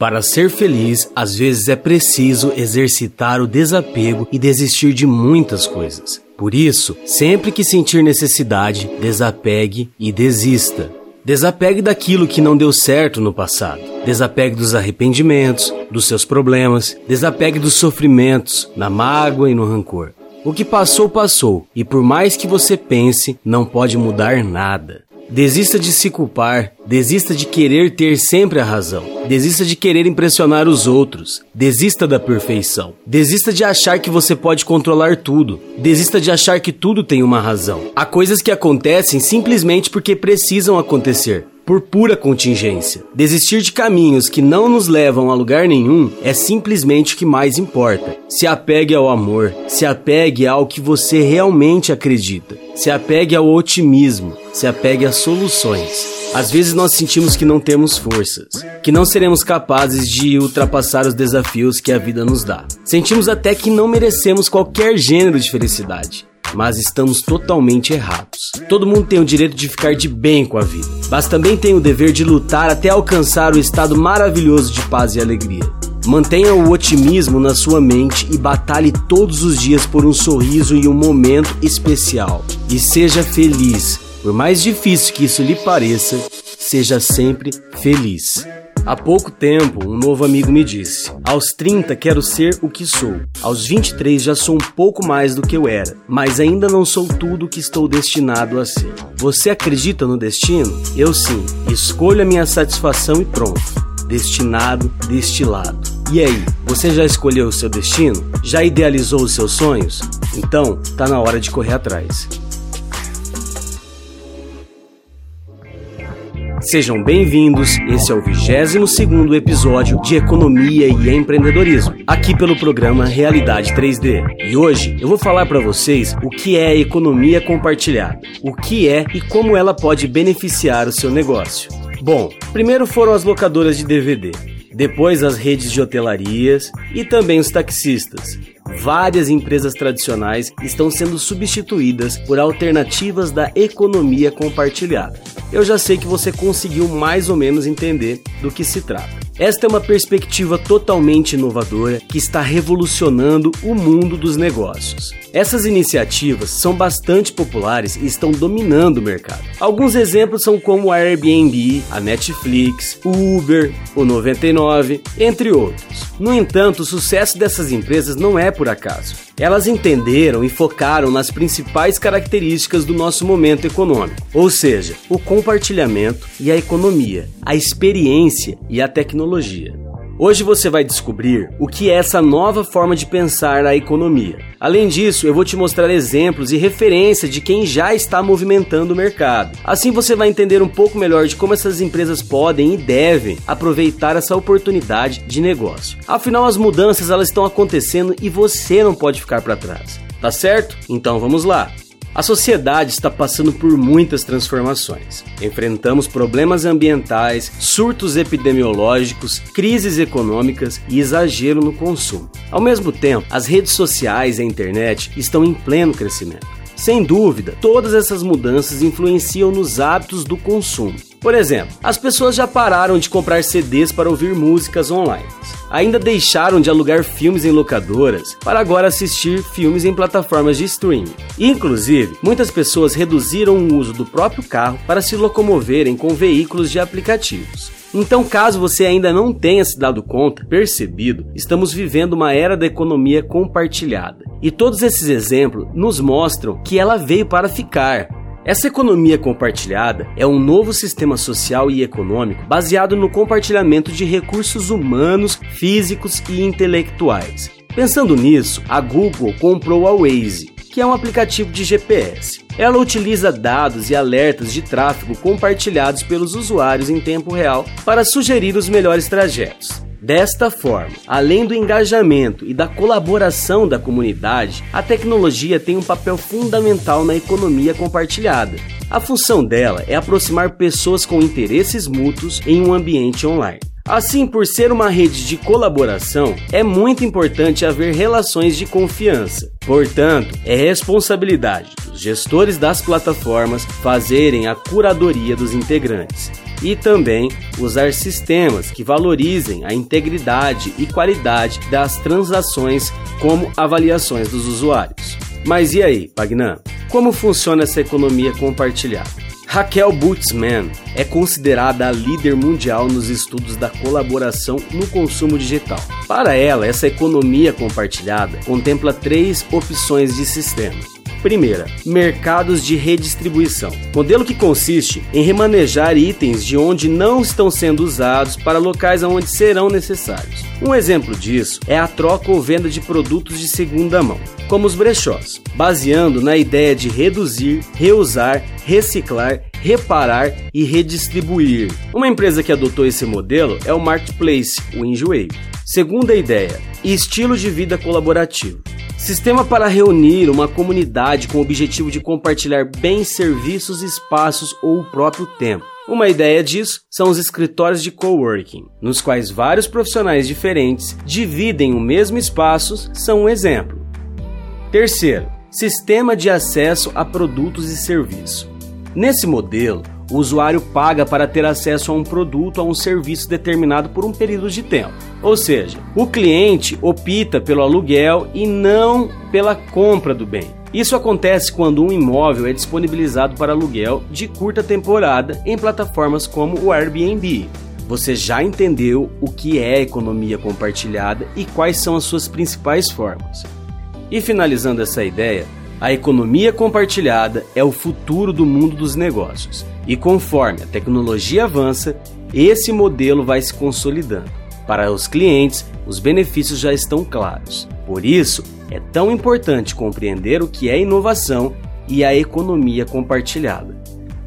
Para ser feliz, às vezes é preciso exercitar o desapego e desistir de muitas coisas. Por isso, sempre que sentir necessidade, desapegue e desista. Desapegue daquilo que não deu certo no passado. Desapegue dos arrependimentos, dos seus problemas. Desapegue dos sofrimentos, na mágoa e no rancor. O que passou, passou, e por mais que você pense, não pode mudar nada. Desista de se culpar, desista de querer ter sempre a razão, desista de querer impressionar os outros, desista da perfeição, desista de achar que você pode controlar tudo, desista de achar que tudo tem uma razão. Há coisas que acontecem simplesmente porque precisam acontecer por pura contingência. Desistir de caminhos que não nos levam a lugar nenhum é simplesmente o que mais importa. Se apegue ao amor, se apegue ao que você realmente acredita, se apegue ao otimismo, se apegue às soluções. Às vezes nós sentimos que não temos forças, que não seremos capazes de ultrapassar os desafios que a vida nos dá. Sentimos até que não merecemos qualquer gênero de felicidade mas estamos totalmente errados. Todo mundo tem o direito de ficar de bem com a vida, mas também tem o dever de lutar até alcançar o estado maravilhoso de paz e alegria. Mantenha o otimismo na sua mente e batalhe todos os dias por um sorriso e um momento especial. E seja feliz. Por mais difícil que isso lhe pareça, seja sempre feliz. Há pouco tempo, um novo amigo me disse: Aos 30 quero ser o que sou. Aos 23 já sou um pouco mais do que eu era, mas ainda não sou tudo o que estou destinado a ser. Você acredita no destino? Eu sim. Escolho a minha satisfação e pronto. Destinado, destilado. E aí, você já escolheu o seu destino? Já idealizou os seus sonhos? Então, tá na hora de correr atrás. Sejam bem-vindos, esse é o 22 episódio de Economia e Empreendedorismo, aqui pelo programa Realidade 3D. E hoje eu vou falar para vocês o que é economia compartilhada, o que é e como ela pode beneficiar o seu negócio. Bom, primeiro foram as locadoras de DVD, depois as redes de hotelarias e também os taxistas. Várias empresas tradicionais estão sendo substituídas por alternativas da economia compartilhada. Eu já sei que você conseguiu mais ou menos entender do que se trata. Esta é uma perspectiva totalmente inovadora que está revolucionando o mundo dos negócios. Essas iniciativas são bastante populares e estão dominando o mercado. Alguns exemplos são como a Airbnb, a Netflix, o Uber, o 99, entre outros. No entanto, o sucesso dessas empresas não é por acaso. Elas entenderam e focaram nas principais características do nosso momento econômico, ou seja, o compartilhamento e a economia, a experiência e a tecnologia. Hoje você vai descobrir o que é essa nova forma de pensar a economia. Além disso, eu vou te mostrar exemplos e referências de quem já está movimentando o mercado. Assim você vai entender um pouco melhor de como essas empresas podem e devem aproveitar essa oportunidade de negócio. Afinal, as mudanças elas estão acontecendo e você não pode ficar para trás. Tá certo? Então vamos lá. A sociedade está passando por muitas transformações. Enfrentamos problemas ambientais, surtos epidemiológicos, crises econômicas e exagero no consumo. Ao mesmo tempo, as redes sociais e a internet estão em pleno crescimento. Sem dúvida, todas essas mudanças influenciam nos hábitos do consumo. Por exemplo, as pessoas já pararam de comprar CDs para ouvir músicas online. Ainda deixaram de alugar filmes em locadoras para agora assistir filmes em plataformas de streaming. Inclusive, muitas pessoas reduziram o uso do próprio carro para se locomoverem com veículos de aplicativos. Então, caso você ainda não tenha se dado conta, percebido, estamos vivendo uma era da economia compartilhada. E todos esses exemplos nos mostram que ela veio para ficar. Essa economia compartilhada é um novo sistema social e econômico baseado no compartilhamento de recursos humanos, físicos e intelectuais. Pensando nisso, a Google comprou a Waze, que é um aplicativo de GPS. Ela utiliza dados e alertas de tráfego compartilhados pelos usuários em tempo real para sugerir os melhores trajetos. Desta forma, além do engajamento e da colaboração da comunidade, a tecnologia tem um papel fundamental na economia compartilhada. A função dela é aproximar pessoas com interesses mútuos em um ambiente online. Assim, por ser uma rede de colaboração, é muito importante haver relações de confiança. Portanto, é responsabilidade dos gestores das plataformas fazerem a curadoria dos integrantes e também usar sistemas que valorizem a integridade e qualidade das transações, como avaliações dos usuários. Mas e aí, Pagnan? Como funciona essa economia compartilhada? Raquel Butzman é considerada a líder mundial nos estudos da colaboração no consumo digital. Para ela, essa economia compartilhada contempla três opções de sistema. Primeira, mercados de redistribuição. Modelo que consiste em remanejar itens de onde não estão sendo usados para locais onde serão necessários. Um exemplo disso é a troca ou venda de produtos de segunda mão, como os brechós, baseando na ideia de reduzir, reusar, reciclar reparar e redistribuir. Uma empresa que adotou esse modelo é o Marketplace, o Enjoei. Segunda ideia, estilo de vida colaborativo. Sistema para reunir uma comunidade com o objetivo de compartilhar bens, serviços, espaços ou o próprio tempo. Uma ideia disso são os escritórios de coworking, nos quais vários profissionais diferentes dividem o mesmo espaço, são um exemplo. Terceiro, sistema de acesso a produtos e serviços. Nesse modelo, o usuário paga para ter acesso a um produto ou a um serviço determinado por um período de tempo. Ou seja, o cliente opta pelo aluguel e não pela compra do bem. Isso acontece quando um imóvel é disponibilizado para aluguel de curta temporada em plataformas como o Airbnb. Você já entendeu o que é economia compartilhada e quais são as suas principais formas. E finalizando essa ideia, a economia compartilhada é o futuro do mundo dos negócios e conforme a tecnologia avança, esse modelo vai se consolidando. Para os clientes, os benefícios já estão claros. Por isso, é tão importante compreender o que é inovação e a economia compartilhada.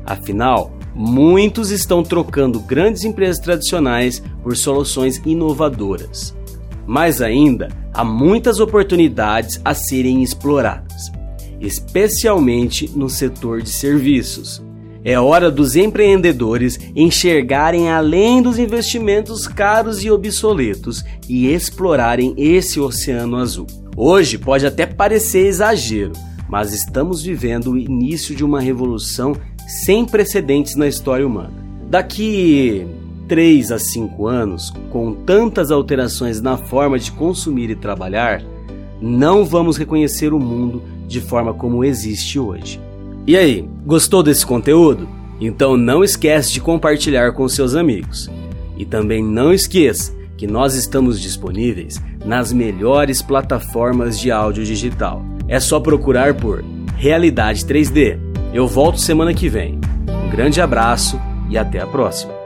Afinal, muitos estão trocando grandes empresas tradicionais por soluções inovadoras. Mais ainda, há muitas oportunidades a serem exploradas especialmente no setor de serviços. É hora dos empreendedores enxergarem além dos investimentos caros e obsoletos e explorarem esse oceano azul. Hoje pode até parecer exagero, mas estamos vivendo o início de uma revolução sem precedentes na história humana. Daqui 3 a 5 anos, com tantas alterações na forma de consumir e trabalhar, não vamos reconhecer o mundo de forma como existe hoje. E aí, gostou desse conteúdo? Então não esquece de compartilhar com seus amigos. E também não esqueça que nós estamos disponíveis nas melhores plataformas de áudio digital. É só procurar por Realidade 3D. Eu volto semana que vem. Um grande abraço e até a próxima.